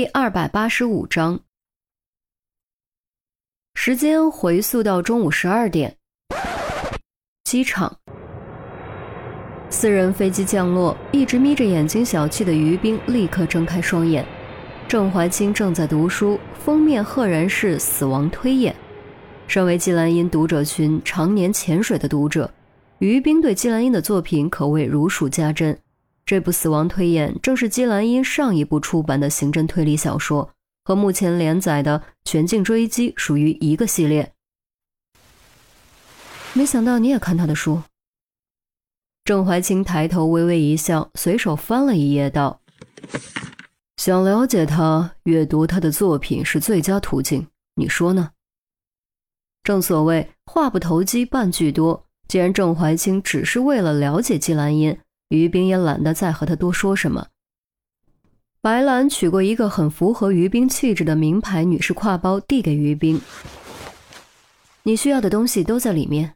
第二百八十五章，时间回溯到中午十二点，机场，私人飞机降落，一直眯着眼睛小憩的于冰立刻睁开双眼。郑怀清正在读书，封面赫然是死亡推演。身为季兰英读者群常年潜水的读者，于冰对季兰英的作品可谓如数家珍。这部《死亡推演》正是基兰因上一部出版的刑侦推理小说，和目前连载的《全境追击》属于一个系列。没想到你也看他的书。郑怀清抬头微微一笑，随手翻了一页，道：“想了解他，阅读他的作品是最佳途径。你说呢？”正所谓话不投机半句多。既然郑怀清只是为了了解季兰因。于冰也懒得再和他多说什么。白兰取过一个很符合于冰气质的名牌女士挎包，递给于冰：“你需要的东西都在里面。”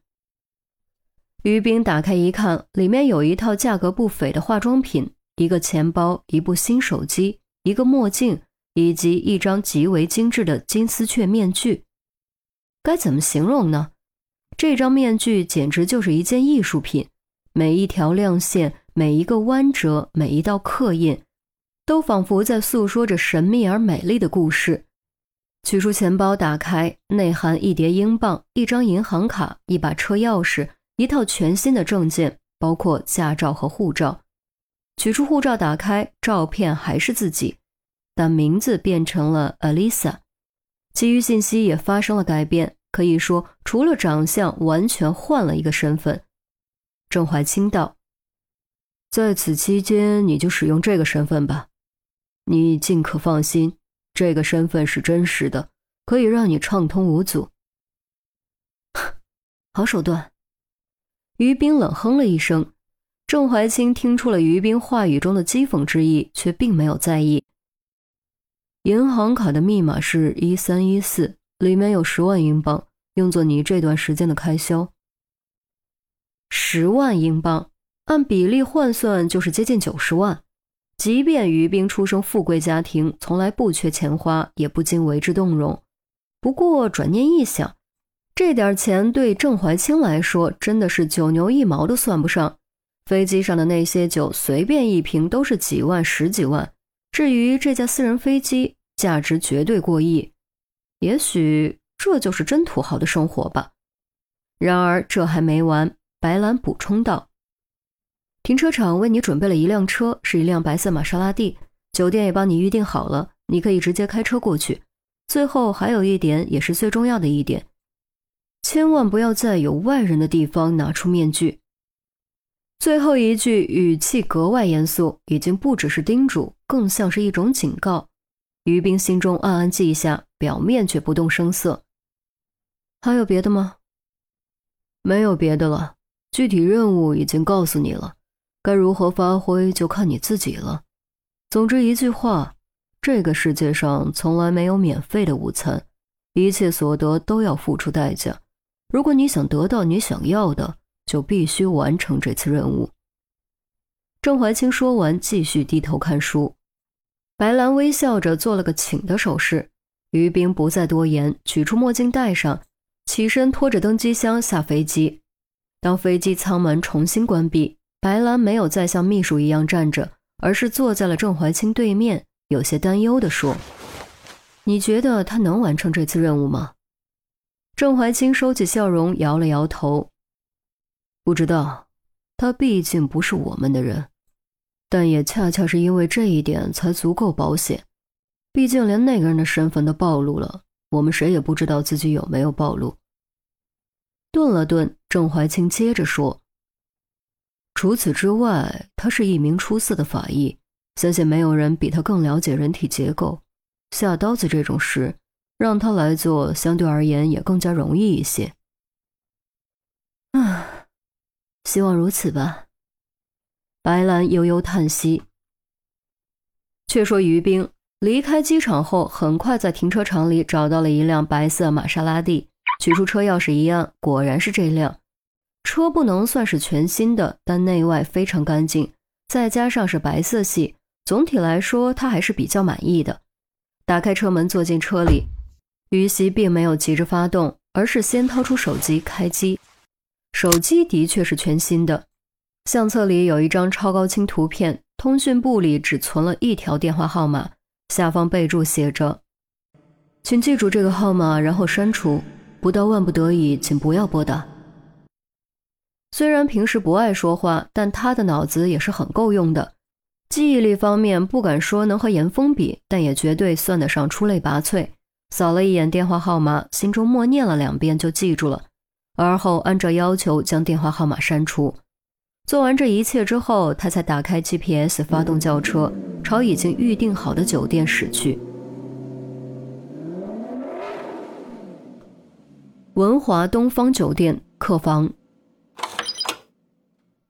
于冰打开一看，里面有一套价格不菲的化妆品，一个钱包，一部新手机，一个墨镜，以及一张极为精致的金丝雀面具。该怎么形容呢？这张面具简直就是一件艺术品，每一条亮线。每一个弯折，每一道刻印，都仿佛在诉说着神秘而美丽的故事。取出钱包，打开，内含一叠英镑、一张银行卡、一把车钥匙、一套全新的证件，包括驾照和护照。取出护照，打开，照片还是自己，但名字变成了 Alisa，其余信息也发生了改变。可以说，除了长相，完全换了一个身份。郑怀清道。在此期间，你就使用这个身份吧。你尽可放心，这个身份是真实的，可以让你畅通无阻。好手段。于冰冷哼了一声。郑怀清听出了于冰话语中的讥讽之意，却并没有在意。银行卡的密码是一三一四，里面有十万英镑，用作你这段时间的开销。十万英镑。按比例换算，就是接近九十万。即便于冰出生富贵家庭，从来不缺钱花，也不禁为之动容。不过转念一想，这点钱对郑怀清来说，真的是九牛一毛都算不上。飞机上的那些酒，随便一瓶都是几万、十几万。至于这架私人飞机，价值绝对过亿。也许这就是真土豪的生活吧。然而这还没完，白兰补充道。停车场为你准备了一辆车，是一辆白色玛莎拉蒂。酒店也帮你预定好了，你可以直接开车过去。最后还有一点，也是最重要的一点，千万不要在有外人的地方拿出面具。最后一句语气格外严肃，已经不只是叮嘱，更像是一种警告。于冰心中暗暗记下，表面却不动声色。还有别的吗？没有别的了，具体任务已经告诉你了。该如何发挥，就看你自己了。总之一句话，这个世界上从来没有免费的午餐，一切所得都要付出代价。如果你想得到你想要的，就必须完成这次任务。郑怀清说完，继续低头看书。白兰微笑着做了个请的手势。于冰不再多言，取出墨镜戴上，起身拖着登机箱下飞机。当飞机舱门重新关闭。白兰没有再像秘书一样站着，而是坐在了郑怀清对面，有些担忧地说：“你觉得他能完成这次任务吗？”郑怀清收起笑容，摇了摇头：“不知道，他毕竟不是我们的人，但也恰恰是因为这一点才足够保险。毕竟连那个人的身份都暴露了，我们谁也不知道自己有没有暴露。”顿了顿，郑怀清接着说。除此之外，他是一名出色的法医，相信没有人比他更了解人体结构。下刀子这种事，让他来做，相对而言也更加容易一些。啊，希望如此吧。白兰悠悠叹息。却说于冰离开机场后，很快在停车场里找到了一辆白色玛莎拉蒂，取出车钥匙一按，果然是这辆。车不能算是全新的，但内外非常干净，再加上是白色系，总体来说他还是比较满意的。打开车门，坐进车里。于西并没有急着发动，而是先掏出手机开机。手机的确是全新的，相册里有一张超高清图片，通讯簿里只存了一条电话号码，下方备注写着：“请记住这个号码，然后删除。不到万不得已，请不要拨打。”虽然平时不爱说话，但他的脑子也是很够用的。记忆力方面不敢说能和严峰比，但也绝对算得上出类拔萃。扫了一眼电话号码，心中默念了两遍就记住了，而后按照要求将电话号码删除。做完这一切之后，他才打开 GPS，发动轿车，朝已经预定好的酒店驶去。文华东方酒店客房。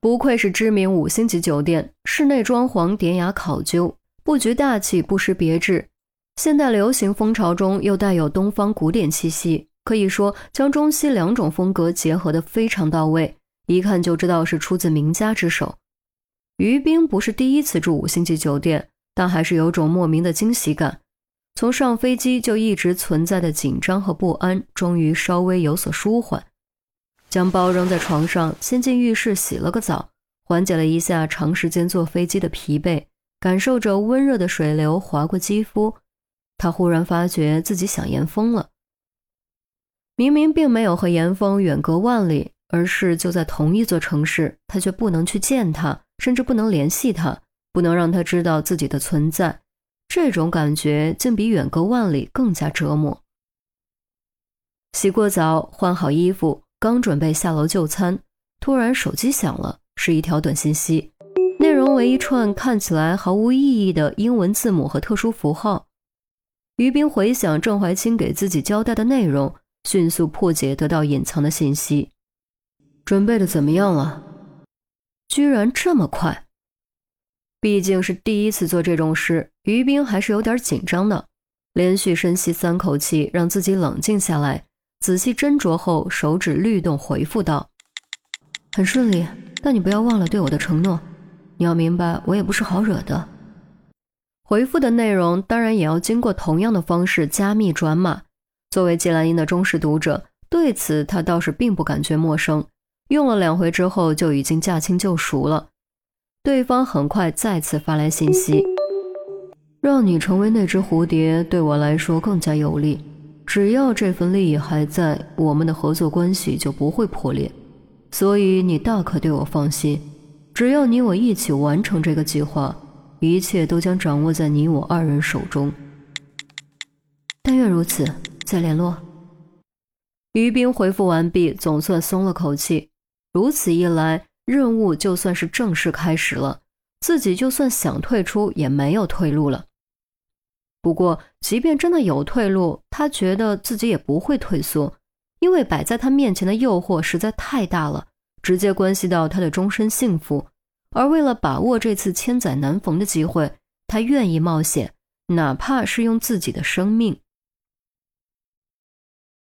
不愧是知名五星级酒店，室内装潢典雅考究，布局大气，不失别致。现代流行风潮中又带有东方古典气息，可以说将中西两种风格结合的非常到位，一看就知道是出自名家之手。于冰不是第一次住五星级酒店，但还是有种莫名的惊喜感。从上飞机就一直存在的紧张和不安，终于稍微有所舒缓。将包扔在床上，先进浴室洗了个澡，缓解了一下长时间坐飞机的疲惫，感受着温热的水流划过肌肤，他忽然发觉自己想严峰了。明明并没有和严峰远隔万里，而是就在同一座城市，他却不能去见他，甚至不能联系他，不能让他知道自己的存在，这种感觉竟比远隔万里更加折磨。洗过澡，换好衣服。刚准备下楼就餐，突然手机响了，是一条短信息，内容为一串看起来毫无意义的英文字母和特殊符号。于冰回想郑怀清给自己交代的内容，迅速破解得到隐藏的信息。准备的怎么样了？居然这么快！毕竟是第一次做这种事，于冰还是有点紧张的。连续深吸三口气，让自己冷静下来。仔细斟酌后，手指律动，回复道：“很顺利，但你不要忘了对我的承诺。你要明白，我也不是好惹的。”回复的内容当然也要经过同样的方式加密转码。作为季兰英的忠实读者，对此他倒是并不感觉陌生。用了两回之后，就已经驾轻就熟了。对方很快再次发来信息：“让你成为那只蝴蝶，对我来说更加有利。”只要这份利益还在，我们的合作关系就不会破裂，所以你大可对我放心。只要你我一起完成这个计划，一切都将掌握在你我二人手中。但愿如此，再联络。于冰回复完毕，总算松了口气。如此一来，任务就算是正式开始了，自己就算想退出也没有退路了。不过，即便真的有退路，他觉得自己也不会退缩，因为摆在他面前的诱惑实在太大了，直接关系到他的终身幸福。而为了把握这次千载难逢的机会，他愿意冒险，哪怕是用自己的生命。